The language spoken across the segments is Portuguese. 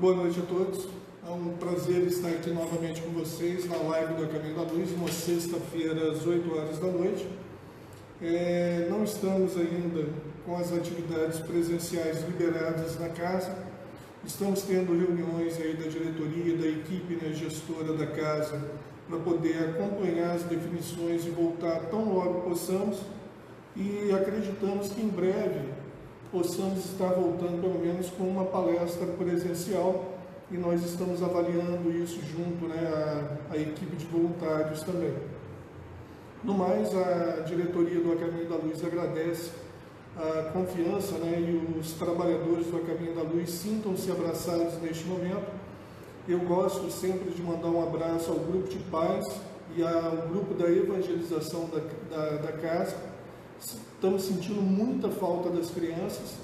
Boa noite a todos. É um prazer estar aqui novamente com vocês na live do Caminho da Luz, uma sexta-feira às 8 horas da noite. É, não estamos ainda com as atividades presenciais liberadas na casa. Estamos tendo reuniões aí da diretoria, da equipe né, gestora da casa, para poder acompanhar as definições e voltar tão logo possamos. E acreditamos que em breve possamos estar voltando pelo menos com uma palestra presencial e nós estamos avaliando isso junto né, à, equipe de voluntários também. No mais, a diretoria do Academia da Luz agradece a confiança né, e os trabalhadores do Academia da Luz sintam-se abraçados neste momento. Eu gosto sempre de mandar um abraço ao grupo de paz e ao grupo da evangelização da, da, da casa, Estamos sentindo muita falta das crianças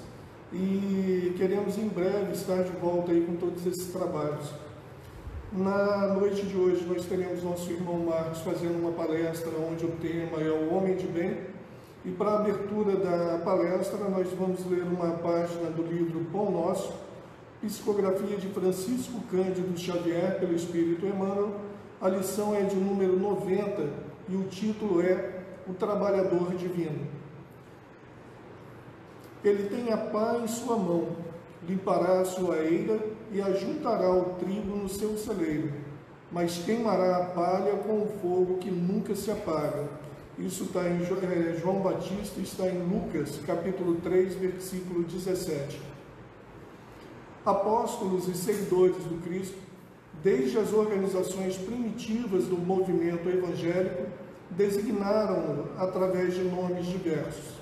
e queremos em breve estar de volta aí com todos esses trabalhos. Na noite de hoje nós teremos nosso irmão Marcos fazendo uma palestra onde o tema é o Homem de Bem. E para a abertura da palestra nós vamos ler uma página do livro Pão Nosso, psicografia de Francisco Cândido Xavier pelo Espírito Emmanuel. A lição é de número 90 e o título é O Trabalhador Divino. Ele tem a pá em sua mão, limpará a sua eira e ajuntará o trigo no seu celeiro, mas queimará a palha com o fogo que nunca se apaga. Isso está em é, João Batista, está em Lucas, capítulo 3, versículo 17. Apóstolos e seguidores do Cristo, desde as organizações primitivas do movimento evangélico, designaram-no através de nomes diversos.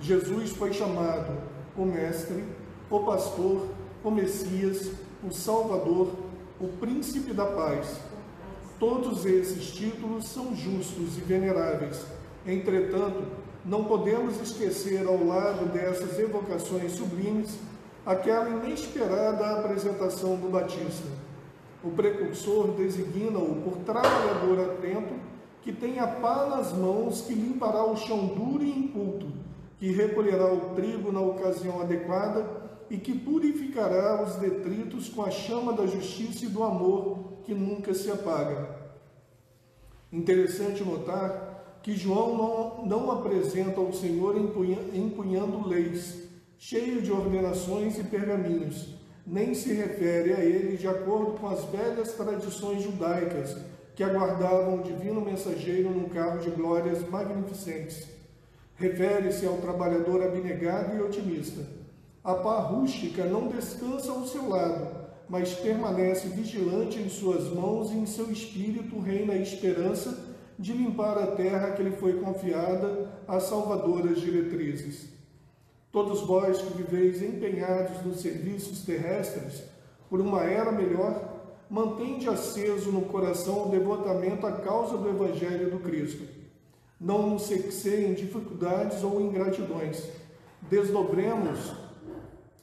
Jesus foi chamado o Mestre, o Pastor, o Messias, o Salvador, o Príncipe da Paz. Todos esses títulos são justos e veneráveis. Entretanto, não podemos esquecer, ao lado dessas evocações sublimes, aquela inesperada apresentação do Batista. O precursor designa-o por trabalhador atento que tem a pá nas mãos que limpará o chão duro e inculto que recolherá o trigo na ocasião adequada e que purificará os detritos com a chama da justiça e do amor que nunca se apaga. Interessante notar que João não, não apresenta ao Senhor empunhando leis, cheio de ordenações e pergaminhos, nem se refere a ele de acordo com as velhas tradições judaicas que aguardavam o divino mensageiro num carro de glórias magnificentes Refere-se ao trabalhador abnegado e otimista. A pá rústica não descansa ao seu lado, mas permanece vigilante em suas mãos e em seu espírito reina a esperança de limpar a terra que lhe foi confiada às salvadoras diretrizes. Todos vós que viveis empenhados nos serviços terrestres, por uma era melhor, mantende aceso no coração o devotamento à causa do Evangelho do Cristo não nos em dificuldades ou ingratidões. Desdobremos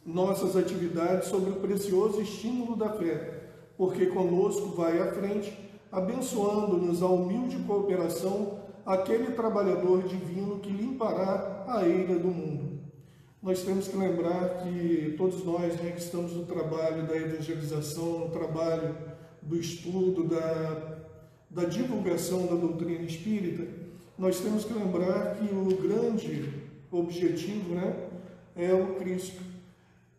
nossas atividades sobre o precioso estímulo da fé, porque conosco vai à frente, abençoando-nos a humilde cooperação aquele trabalhador divino que limpará a eira do mundo. Nós temos que lembrar que todos nós né, que estamos no trabalho da evangelização, no trabalho do estudo, da, da divulgação da doutrina espírita, nós temos que lembrar que o grande objetivo né, é o Cristo.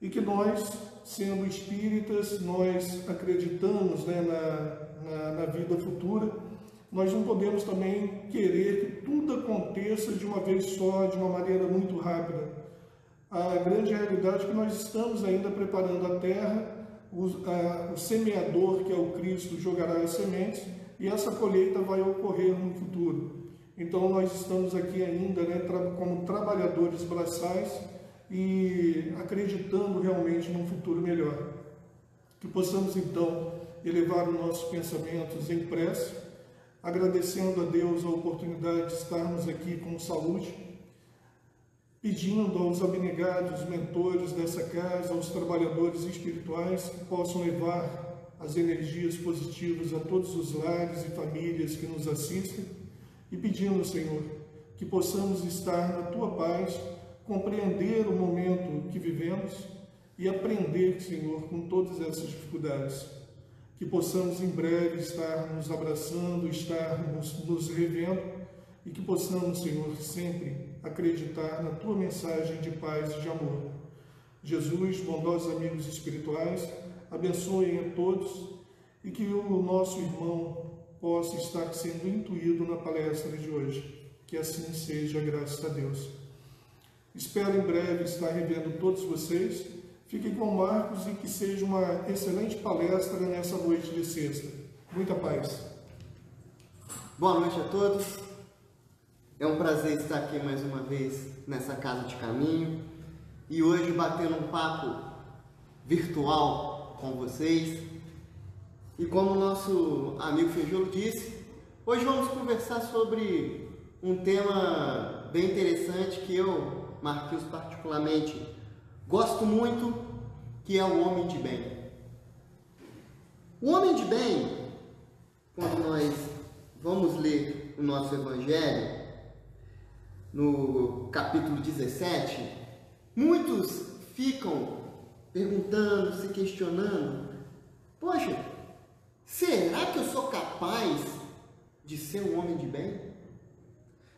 E que nós, sendo espíritas, nós acreditamos né, na, na, na vida futura, nós não podemos também querer que tudo aconteça de uma vez só, de uma maneira muito rápida. A grande realidade é que nós estamos ainda preparando a terra, o, a, o semeador, que é o Cristo, jogará as sementes, e essa colheita vai ocorrer no futuro. Então nós estamos aqui ainda né, como trabalhadores braçais e acreditando realmente num futuro melhor. Que possamos então elevar os nossos pensamentos em prece, agradecendo a Deus a oportunidade de estarmos aqui com saúde, pedindo aos abnegados mentores dessa casa, aos trabalhadores espirituais que possam levar as energias positivas a todos os lares e famílias que nos assistem e pedindo, Senhor, que possamos estar na tua paz, compreender o momento que vivemos, e aprender, Senhor, com todas essas dificuldades. Que possamos em breve estar nos abraçando, estar nos, nos revendo e que possamos, Senhor, sempre acreditar na tua mensagem de paz e de amor. Jesus, bondosos amigos espirituais, abençoem a todos e que o nosso irmão possa estar sendo intuído na palestra de hoje. Que assim seja, graças a Deus. Espero em breve estar revendo todos vocês. Fiquem com Marcos e que seja uma excelente palestra nessa noite de sexta. Muita paz. Boa noite a todos. É um prazer estar aqui mais uma vez nessa casa de caminho e hoje batendo um papo virtual com vocês. E como o nosso amigo Feijolo disse, hoje vamos conversar sobre um tema bem interessante que eu, Marquinhos, particularmente gosto muito, que é o homem de bem. O homem de bem, quando nós vamos ler o nosso Evangelho, no capítulo 17, muitos ficam perguntando, se questionando: Poxa, será que eu sou capaz de ser um homem de bem?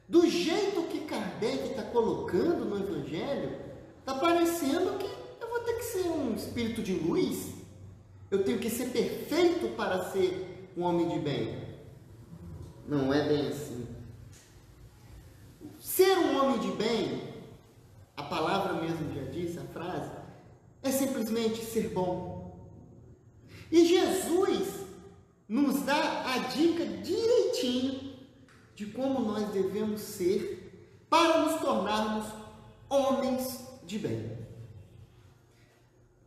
Do jeito que Kardec está colocando no Evangelho, está parecendo que eu vou ter que ser um espírito de luz. Eu tenho que ser perfeito para ser um homem de bem. Não é bem assim. Ser um homem de bem, a palavra mesmo já disse, a frase, é simplesmente ser bom. E Jesus nos dá a dica direitinho de como nós devemos ser para nos tornarmos homens de bem.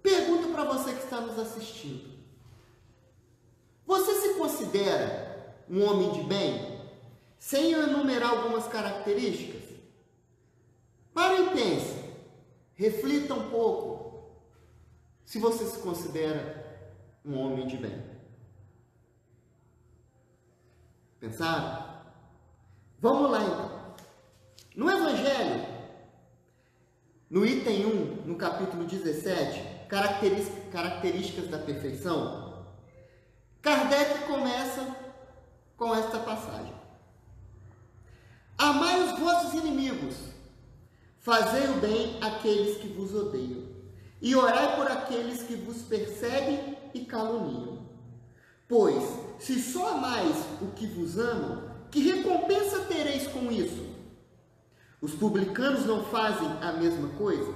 Pergunta para você que está nos assistindo: Você se considera um homem de bem? Sem enumerar algumas características? Pare e pense, reflita um pouco se você se considera um homem de bem. Pensaram? Vamos lá então. No Evangelho, no item 1, no capítulo 17, características da perfeição, Kardec começa com esta passagem. Amai os vossos inimigos, fazei o bem àqueles que vos odeiam, e orai por aqueles que vos perseguem e caluniam. Pois, se só amais o que vos amam, que recompensa tereis com isso? Os publicanos não fazem a mesma coisa?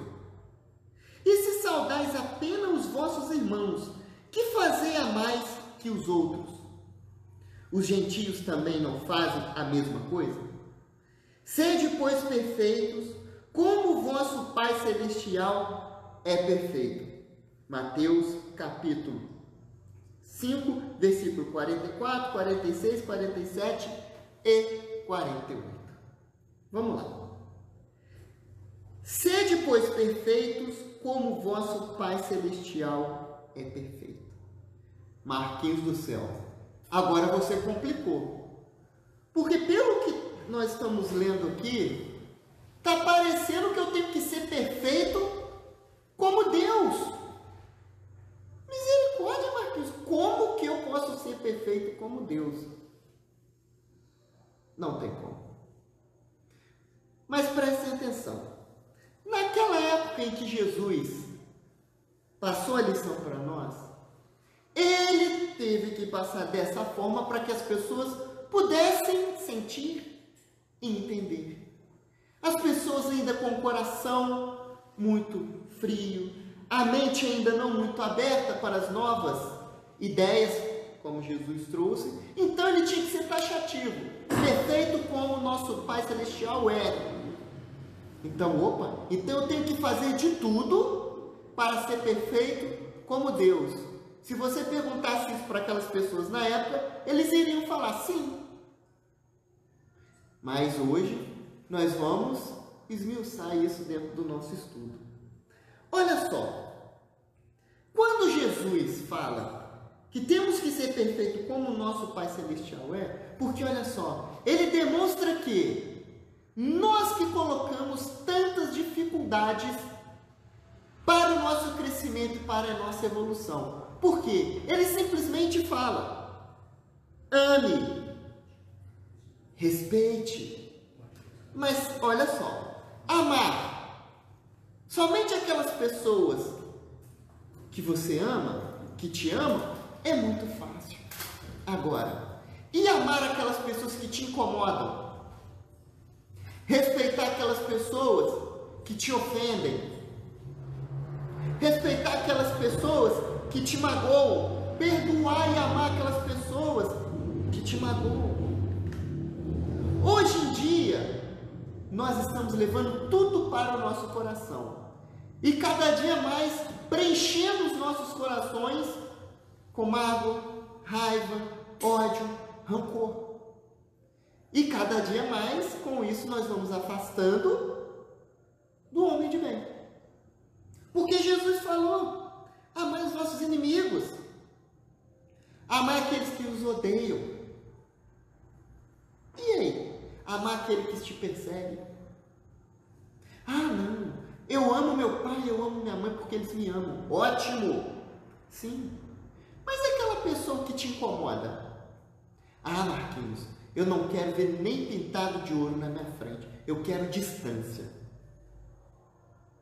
E se saudais apenas os vossos irmãos, que fazei a mais que os outros? Os gentios também não fazem a mesma coisa? Sede, pois, perfeitos, como vosso Pai Celestial é perfeito. Mateus capítulo 5, versículo 44, 46, 47 e 48. Vamos lá. Sede, pois, perfeitos, como vosso Pai Celestial é perfeito. Marquinhos do céu. Agora você complicou. Porque pelo que nós estamos lendo aqui, está parecendo que eu tenho que ser perfeito como Deus. Misericórdia, Marquinhos. Como que eu posso ser perfeito como Deus? Não tem como. Mas prestem atenção. Naquela época em que Jesus passou a lição para nós, ele teve que passar dessa forma para que as pessoas pudessem sentir e entender. As pessoas ainda com o coração muito frio, a mente ainda não muito aberta para as novas ideias, como Jesus trouxe, então ele tinha que ser taxativo, perfeito como o nosso Pai Celestial é. Então, opa, então eu tenho que fazer de tudo para ser perfeito como Deus. Se você perguntasse isso para aquelas pessoas na época, eles iriam falar sim. Mas hoje nós vamos esmiuçar isso dentro do nosso estudo. Olha só, quando Jesus fala que temos que ser perfeito como o nosso Pai Celestial é, porque olha só, ele demonstra que nós que colocamos tantas dificuldades para o nosso crescimento e para a nossa evolução. Por quê? Ele simplesmente fala: ame, respeite. Mas olha só, amar somente aquelas pessoas que você ama, que te amam, é muito fácil. Agora, e amar aquelas pessoas que te incomodam? Respeitar aquelas pessoas que te ofendem? Respeitar aquelas pessoas que te magoam? Perdoar e amar aquelas pessoas que te magoam? Hoje em dia, nós estamos levando tudo para o nosso coração. E cada dia mais preenchendo os nossos corações com mágoa, raiva, ódio, rancor. E cada dia mais, com isso, nós vamos afastando do homem de bem. Porque Jesus falou: amai os vossos inimigos, amai aqueles que os odeiam. E aí? Amar aquele que te persegue? Ah, não, eu amo meu pai, eu amo minha mãe porque eles me amam. Ótimo! Sim. Mas aquela pessoa que te incomoda? Ah, Marquinhos, eu não quero ver nem pintado de ouro na minha frente. Eu quero distância.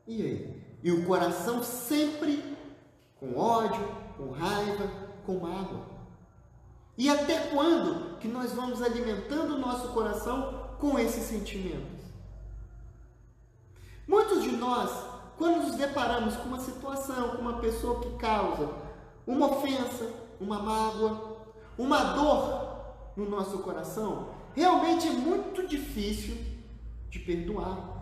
E aí? E o coração sempre com ódio, com raiva, com mágoa. E até quando que nós vamos alimentando o nosso coração com esses sentimentos? Muitos de nós, quando nos deparamos com uma situação, com uma pessoa que causa uma ofensa, uma mágoa, uma dor no nosso coração, realmente é muito difícil de perdoar.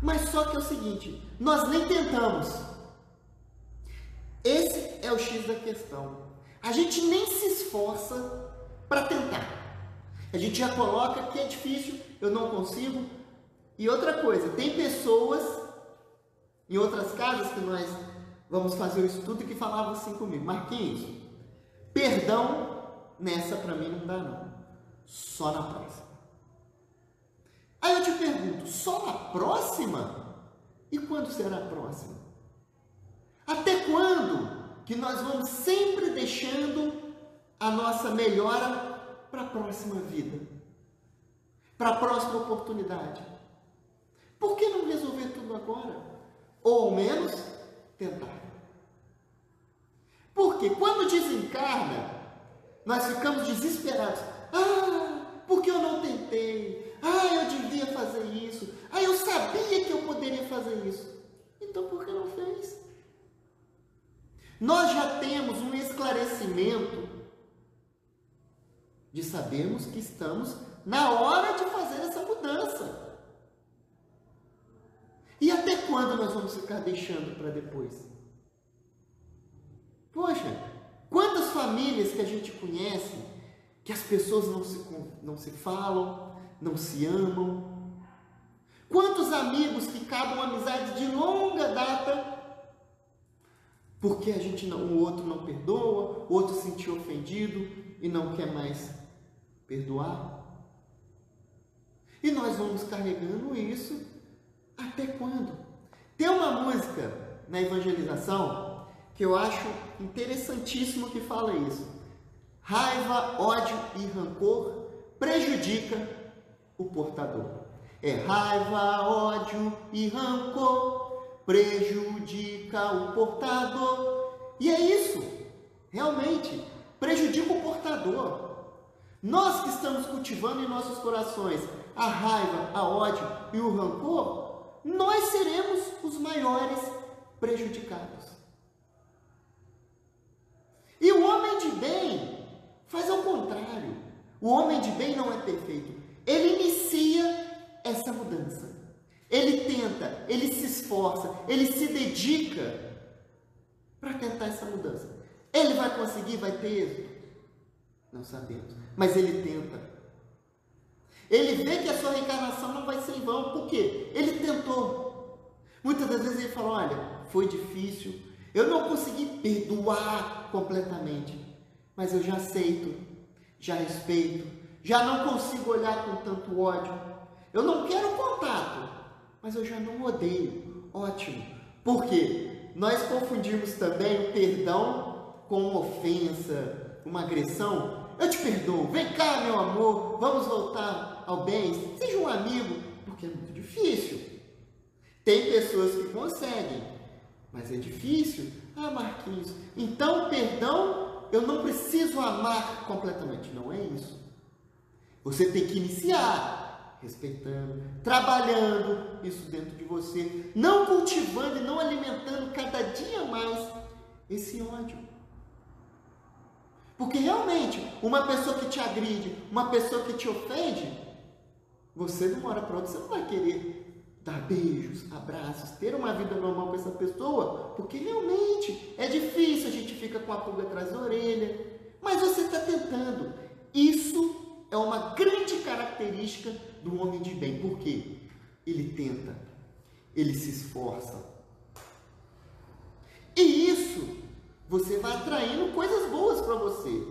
Mas só que é o seguinte, nós nem tentamos. Esse é o X da questão. A gente nem se esforça para tentar. A gente já coloca que é difícil, eu não consigo. E outra coisa, tem pessoas em outras casas que nós vamos fazer o estudo que falavam assim comigo, Marquinhos, perdão nessa para mim não dá não, só na próxima. Aí eu te pergunto, só na próxima? E quando será a próxima? Até quando que nós vamos sempre deixando a nossa melhora para a próxima vida? Para a próxima oportunidade? Por que não resolver tudo agora? Ou ao menos tentar. Porque quando desencarna, nós ficamos desesperados. Ah, porque eu não tentei? Ah, eu devia fazer isso. Ah, eu sabia que eu poderia fazer isso. Então por que não? Nós já temos um esclarecimento de sabermos que estamos na hora de fazer essa mudança. E até quando nós vamos ficar deixando para depois? Poxa, quantas famílias que a gente conhece que as pessoas não se, não se falam, não se amam? Quantos amigos que acabam amizades de longa data porque a gente não, o outro não perdoa, o outro se sentiu ofendido e não quer mais perdoar? E nós vamos carregando isso até quando? Tem uma música na evangelização que eu acho interessantíssimo que fala isso. Raiva, ódio e rancor prejudica o portador. É raiva, ódio e rancor prejudica o portador. E é isso, realmente, prejudica o portador. Nós que estamos cultivando em nossos corações a raiva, a ódio e o rancor, nós seremos os maiores prejudicados. E o homem de bem faz ao contrário. O homem de bem não é perfeito. Ele inicia essa mudança. Ele tenta, ele se esforça, ele se dedica para tentar essa mudança. Ele vai conseguir, vai ter êxito? Não sabemos, mas ele tenta. Ele vê que a sua reencarnação não vai ser em vão, por quê? Ele tentou. Muitas das vezes ele fala: Olha, foi difícil, eu não consegui perdoar completamente, mas eu já aceito, já respeito, já não consigo olhar com tanto ódio. Eu não quero contato, mas eu já não odeio. Ótimo. Porque nós confundimos também o perdão com uma ofensa, uma agressão. Eu te perdoo, vem cá, meu amor, vamos voltar ao bem, seja um amigo, porque é muito difícil. Tem pessoas que conseguem, mas é difícil. Ah, Marquinhos, então perdão, eu não preciso amar completamente. Não é isso. Você tem que iniciar respeitando, trabalhando isso dentro de você, não cultivando e não alimentando cada dia mais esse ódio. Porque realmente, uma pessoa que te agride, uma pessoa que te ofende, você de uma hora para outra você não vai querer dar beijos, abraços, ter uma vida normal com essa pessoa, porque realmente é difícil, a gente fica com a pulga atrás da orelha, mas você está tentando. Isso é uma grande característica do homem de bem, porque ele tenta, ele se esforça. E isso você vai atraindo coisas boas para você,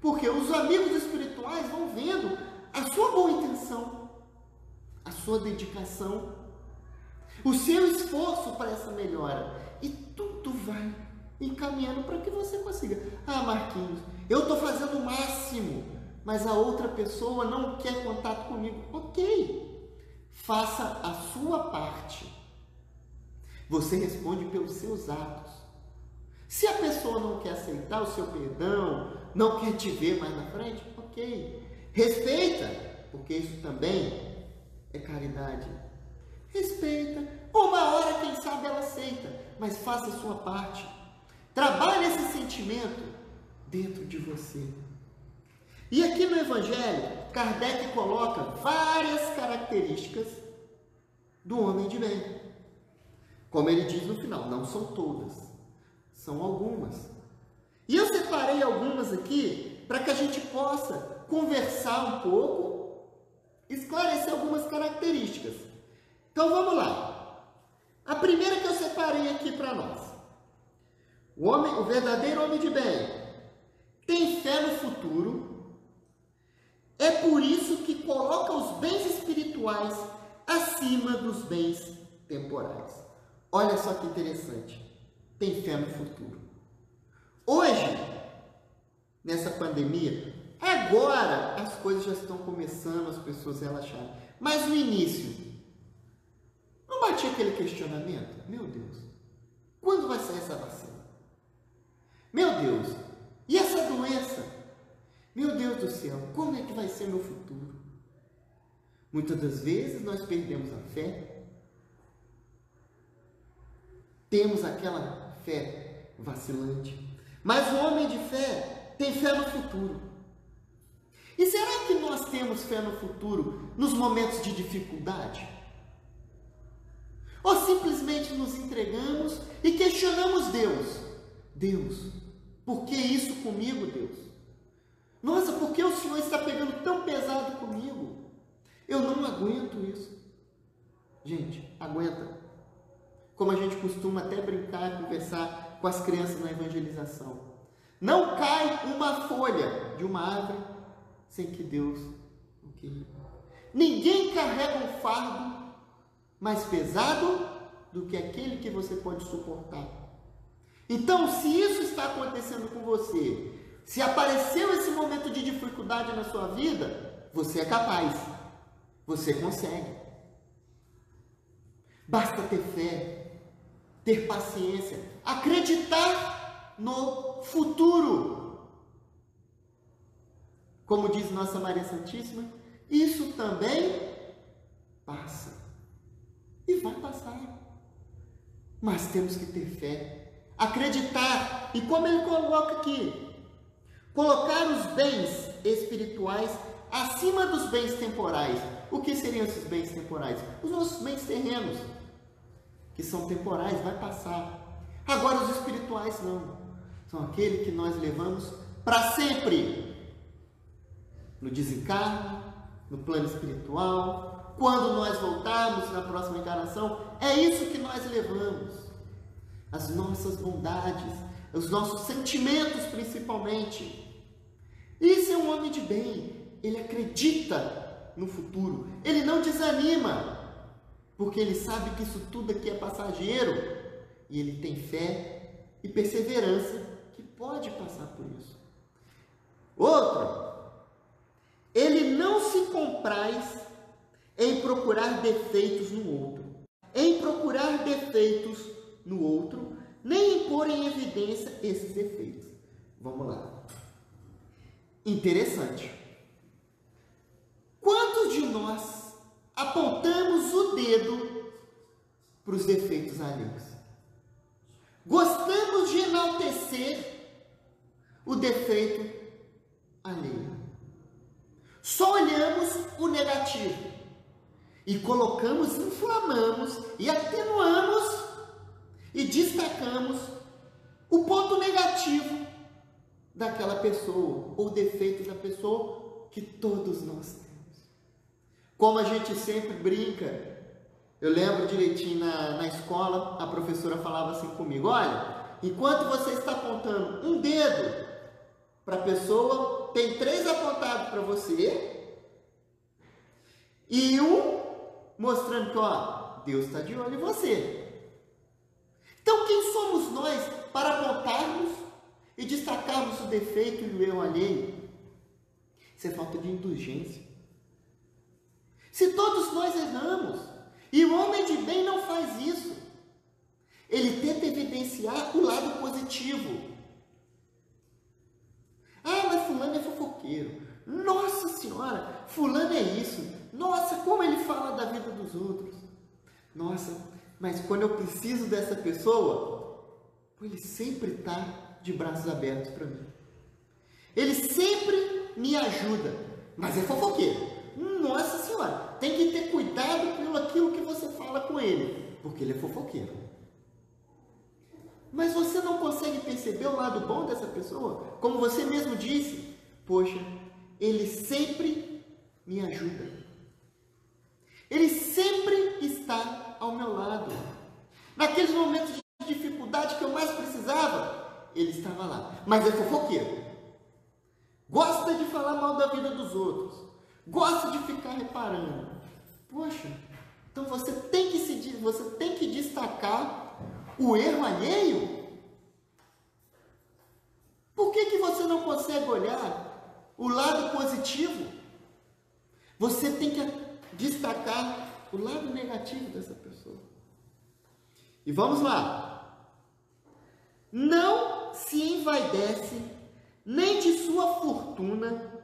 porque os amigos espirituais vão vendo a sua boa intenção, a sua dedicação o seu esforço para essa melhora. E tudo vai encaminhando para que você consiga. Ah, Marquinhos, eu estou fazendo o máximo, mas a outra pessoa não quer contato comigo. Ok, faça a sua parte. Você responde pelos seus atos. Se a pessoa não quer aceitar o seu perdão, não quer te ver mais na frente, ok. Respeita, porque isso também é caridade. Respeita. Uma hora, quem sabe, ela aceita, mas faça a sua parte. Trabalhe esse sentimento dentro de você. E aqui no Evangelho, Kardec coloca várias características do homem de bem. Como ele diz no final, não são todas, são algumas. E eu separei algumas aqui para que a gente possa conversar um pouco, esclarecer algumas características. Então vamos lá. A primeira que eu separei aqui para nós. O homem, o verdadeiro homem de bem, tem fé no futuro. É por isso que coloca os bens espirituais acima dos bens temporais. Olha só que interessante. Tem fé no futuro. Hoje, nessa pandemia, agora as coisas já estão começando, as pessoas relaxarem. Mas no início, não batia aquele questionamento? Meu Deus, quando vai sair essa vacina? Meu Deus, e essa doença? Meu Deus do céu, como é que vai ser meu futuro? Muitas das vezes nós perdemos a fé, temos aquela fé vacilante, mas o homem de fé tem fé no futuro. E será que nós temos fé no futuro nos momentos de dificuldade? Ou simplesmente nos entregamos e questionamos Deus? Deus, por que isso comigo, Deus? Nossa, por que o Senhor está pegando tão pesado comigo? Eu não aguento isso. Gente, aguenta. Como a gente costuma até brincar, conversar com as crianças na evangelização. Não cai uma folha de uma árvore sem que Deus o queira. Ninguém carrega um fardo mais pesado do que aquele que você pode suportar. Então, se isso está acontecendo com você, se apareceu esse momento de dificuldade na sua vida, você é capaz, você consegue. Basta ter fé, ter paciência, acreditar no futuro. Como diz Nossa Maria Santíssima, isso também passa e vai passar. Mas temos que ter fé, acreditar, e como ele coloca aqui, colocar os bens espirituais acima dos bens temporais. O que seriam esses bens temporais? Os nossos bens terrenos, que são temporais, vai passar. Agora os espirituais não. São aqueles que nós levamos para sempre. No desencarno, no plano espiritual, quando nós voltarmos na próxima encarnação, é isso que nós levamos. As nossas bondades, os nossos sentimentos principalmente. Isso é um homem de bem. Ele acredita no futuro. Ele não desanima, porque ele sabe que isso tudo aqui é passageiro. e ele tem fé e perseverança que pode passar por isso. Outro, ele não se compraz em procurar defeitos no outro, em procurar defeitos no outro, nem em pôr em evidência esses defeitos. Vamos lá. Interessante. Quantos de nós apontamos o dedo para os defeitos alheios? Gostamos de enaltecer o defeito alheio. Só olhamos o negativo e colocamos, inflamamos e atenuamos e destacamos o ponto negativo daquela pessoa ou defeito da pessoa que todos nós temos. Como a gente sempre brinca, eu lembro direitinho na, na escola, a professora falava assim comigo: olha, enquanto você está apontando um dedo para a pessoa, tem três apontados para você e um mostrando que, ó, Deus está de olho em você. Então, quem somos nós para apontarmos e destacarmos o defeito e o erro alheio? Isso é falta de indulgência. Se todos nós erramos, e o homem de bem não faz isso, ele tenta evidenciar o lado positivo. Ah, mas fulano é fofoqueiro. Nossa senhora, fulano é isso. Nossa, como ele fala da vida dos outros. Nossa, mas quando eu preciso dessa pessoa, ele sempre está de braços abertos para mim. Ele sempre me ajuda, mas é fofoqueiro. Nossa senhora, tem que ter cuidado pelo aquilo que você fala com ele, porque ele é fofoqueiro. Mas você não consegue perceber o lado bom dessa pessoa? Como você mesmo disse, poxa, ele sempre me ajuda. Ele sempre está ao meu lado. Naqueles momentos de dificuldade que eu mais precisava, ele estava lá. Mas é fofoqueiro. Gosta de falar mal da vida dos outros. Gosta de ficar reparando. Poxa, então você tem que se você tem que destacar o erro alheio? Por que, que você não consegue olhar o lado positivo? Você tem que destacar o lado negativo dessa pessoa. E vamos lá. Não se envaidece nem de sua fortuna,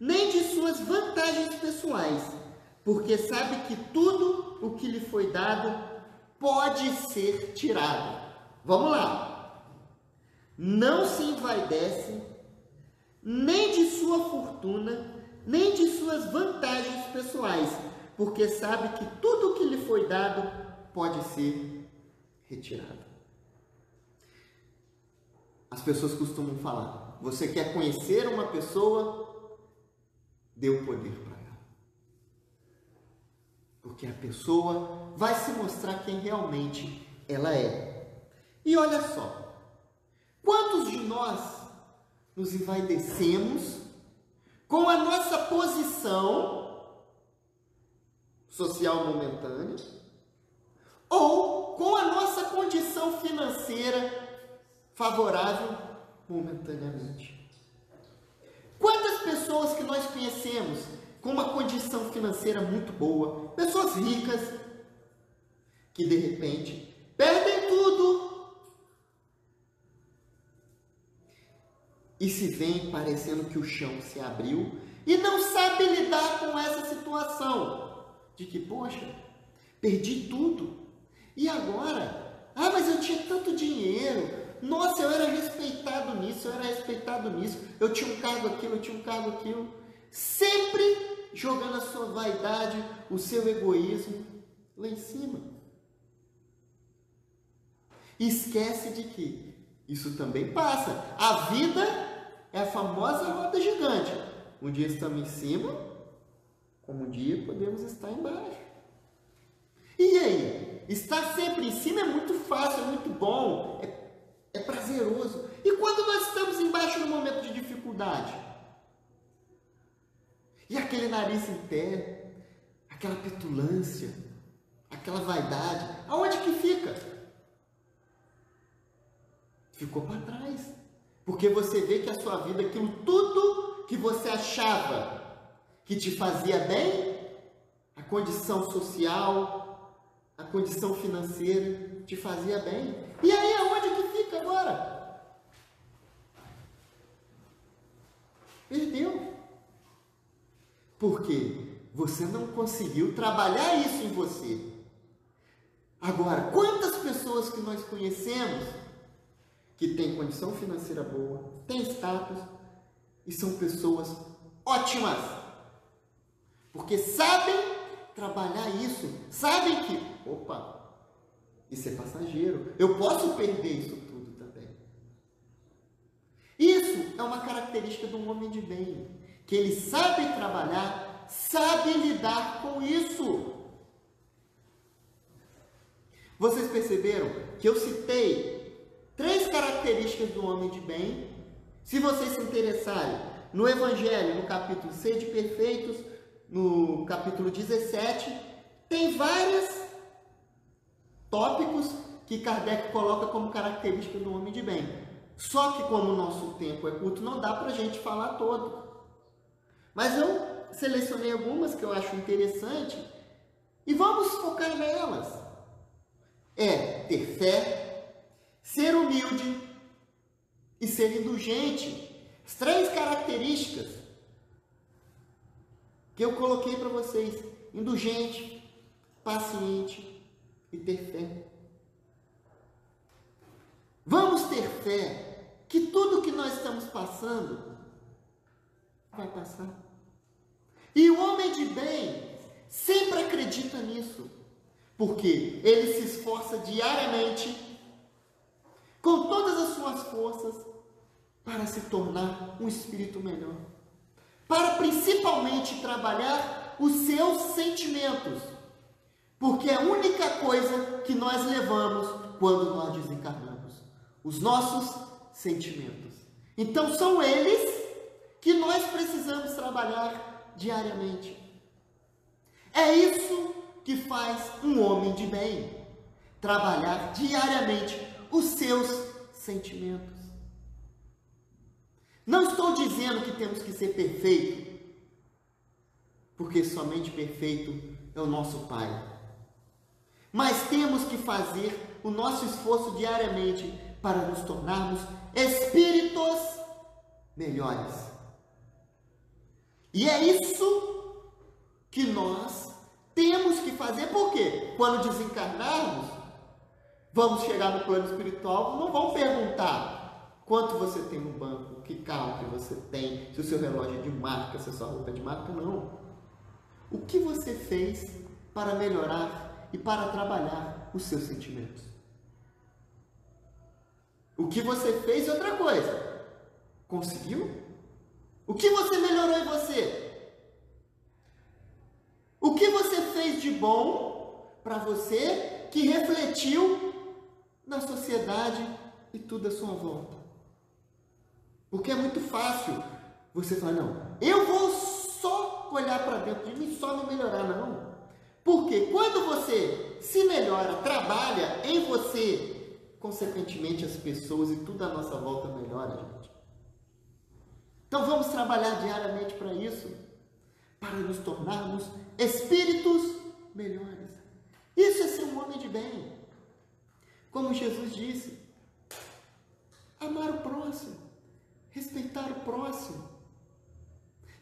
nem de suas vantagens pessoais, porque sabe que tudo o que lhe foi dado pode ser tirado. Vamos lá. Não se envaidece nem de sua fortuna, nem de suas vantagens pessoais, porque sabe que tudo o que lhe foi dado pode ser retirado. As pessoas costumam falar: você quer conhecer uma pessoa, dê o poder para porque a pessoa vai se mostrar quem realmente ela é. E olha só, quantos de nós nos envaidecemos com a nossa posição social momentânea ou com a nossa condição financeira favorável momentaneamente? Quantas pessoas que nós conhecemos com uma condição financeira muito boa, pessoas ricas, que de repente perdem tudo e se veem parecendo que o chão se abriu e não sabe lidar com essa situação de que, poxa, perdi tudo e agora? Ah, mas eu tinha tanto dinheiro, nossa, eu era respeitado nisso, eu era respeitado nisso, eu tinha um cargo aquilo, eu tinha um cargo aquilo. Sempre jogando a sua vaidade, o seu egoísmo lá em cima. esquece de que isso também passa. A vida é a famosa roda gigante. Um dia estamos em cima, como um dia podemos estar embaixo. E aí? Estar sempre em cima é muito fácil, é muito bom, é, é prazeroso. E quando nós estamos embaixo no momento de dificuldade? E aquele nariz em pé, aquela petulância, aquela vaidade, aonde que fica? ficou para trás. Porque você vê que a sua vida, aquilo tudo que você achava que te fazia bem, a condição social, a condição financeira te fazia bem. E aí aonde que fica agora? Perdeu. Porque você não conseguiu trabalhar isso em você. Agora, quantas pessoas que nós conhecemos que têm condição financeira boa, têm status e são pessoas ótimas, porque sabem trabalhar isso, sabem que, opa, isso é passageiro, eu posso perder isso. Isso é uma característica de um homem de bem, que ele sabe trabalhar, sabe lidar com isso. Vocês perceberam que eu citei três características do homem de bem. Se vocês se interessarem no Evangelho, no capítulo 6 de Perfeitos, no capítulo 17, tem vários tópicos que Kardec coloca como característica do homem de bem. Só que como o nosso tempo é curto, não dá para a gente falar todo. Mas eu selecionei algumas que eu acho interessante e vamos focar nelas é ter fé, ser humilde e ser indulgente. As três características que eu coloquei para vocês: indulgente, paciente e ter fé. Vamos ter fé que tudo que nós estamos passando vai passar. E o homem de bem sempre acredita nisso. Porque ele se esforça diariamente, com todas as suas forças, para se tornar um espírito melhor. Para principalmente trabalhar os seus sentimentos. Porque é a única coisa que nós levamos quando nós desencarnamos. Os nossos sentimentos. Então são eles que nós precisamos trabalhar diariamente. É isso que faz um homem de bem trabalhar diariamente os seus sentimentos. Não estou dizendo que temos que ser perfeito, porque somente perfeito é o nosso Pai. Mas temos que fazer o nosso esforço diariamente para nos tornarmos espíritos melhores. E é isso que nós temos que fazer, por quê? Quando desencarnarmos, vamos chegar no plano espiritual, não vão perguntar quanto você tem no banco, que carro que você tem, se o seu relógio é de marca, se a sua roupa é de marca, não. O que você fez para melhorar e para trabalhar os seus sentimentos? O que você fez é outra coisa. Conseguiu? O que você melhorou em você? O que você fez de bom para você que refletiu na sociedade e tudo à sua volta? Porque é muito fácil você falar, não, eu vou só olhar para dentro de mim, só me melhorar, não. Porque quando você se melhora, trabalha em você, consequentemente as pessoas e tudo à nossa volta melhora, gente. Então vamos trabalhar diariamente para isso para nos tornarmos espíritos melhores. Isso é ser um homem de bem. Como Jesus disse, amar o próximo, respeitar o próximo,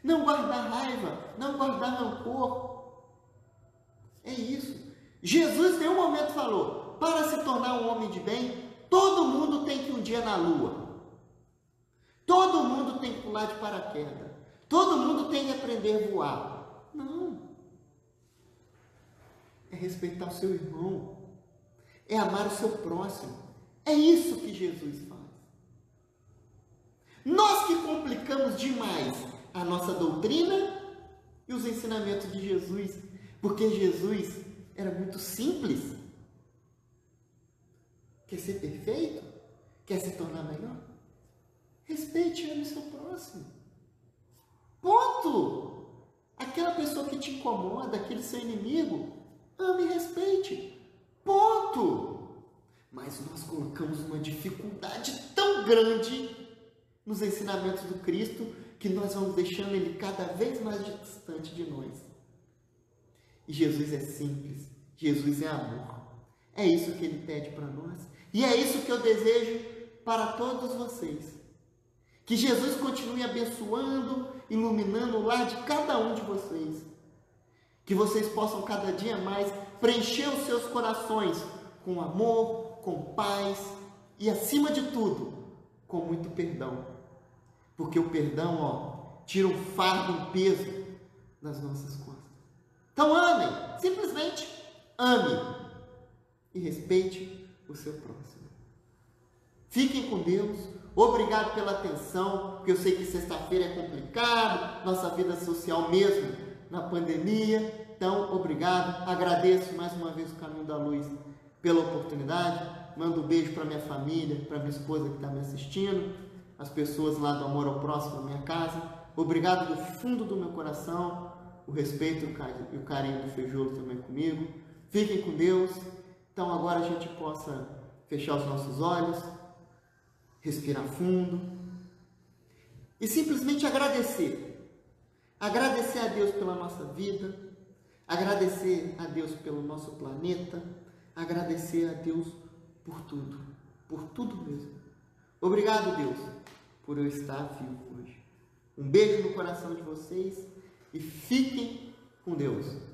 não guardar raiva, não guardar rancor. É isso. Jesus, em um momento, falou: para se tornar um homem de bem, todo mundo tem que um dia na lua. Todo mundo tem que pular de paraquedas. Todo mundo tem que aprender a voar. Não. É respeitar o seu irmão. É amar o seu próximo. É isso que Jesus faz. Nós que complicamos demais a nossa doutrina e os ensinamentos de Jesus, porque Jesus era muito simples. Quer ser perfeito? Quer se tornar melhor? Respeite e ame seu próximo. Ponto! Aquela pessoa que te incomoda, aquele seu inimigo, ame e respeite. Ponto! mas nós colocamos uma dificuldade tão grande nos ensinamentos do Cristo que nós vamos deixando ele cada vez mais distante de nós. E Jesus é simples, Jesus é amor. É isso que ele pede para nós. E é isso que eu desejo para todos vocês. Que Jesus continue abençoando, iluminando o lar de cada um de vocês. Que vocês possam cada dia mais preencher os seus corações com amor, com paz e, acima de tudo, com muito perdão. Porque o perdão, ó, tira um fardo, um peso das nossas costas. Então amem, simplesmente ame e respeite o seu próximo. Fiquem com Deus. Obrigado pela atenção, porque eu sei que sexta-feira é complicado, nossa vida social mesmo na pandemia. Então, obrigado. Agradeço mais uma vez o Caminho da Luz pela oportunidade. Mando um beijo para minha família, para minha esposa que está me assistindo, as pessoas lá do Amor ao Próximo na minha casa. Obrigado do fundo do meu coração, o respeito e o carinho do Feijolo também comigo. Fiquem com Deus. Então agora a gente possa fechar os nossos olhos, respirar fundo e simplesmente agradecer. Agradecer a Deus pela nossa vida, agradecer a Deus pelo nosso planeta, agradecer a Deus por tudo, por tudo mesmo. Obrigado, Deus, por eu estar vivo hoje. Um beijo no coração de vocês e fiquem com Deus.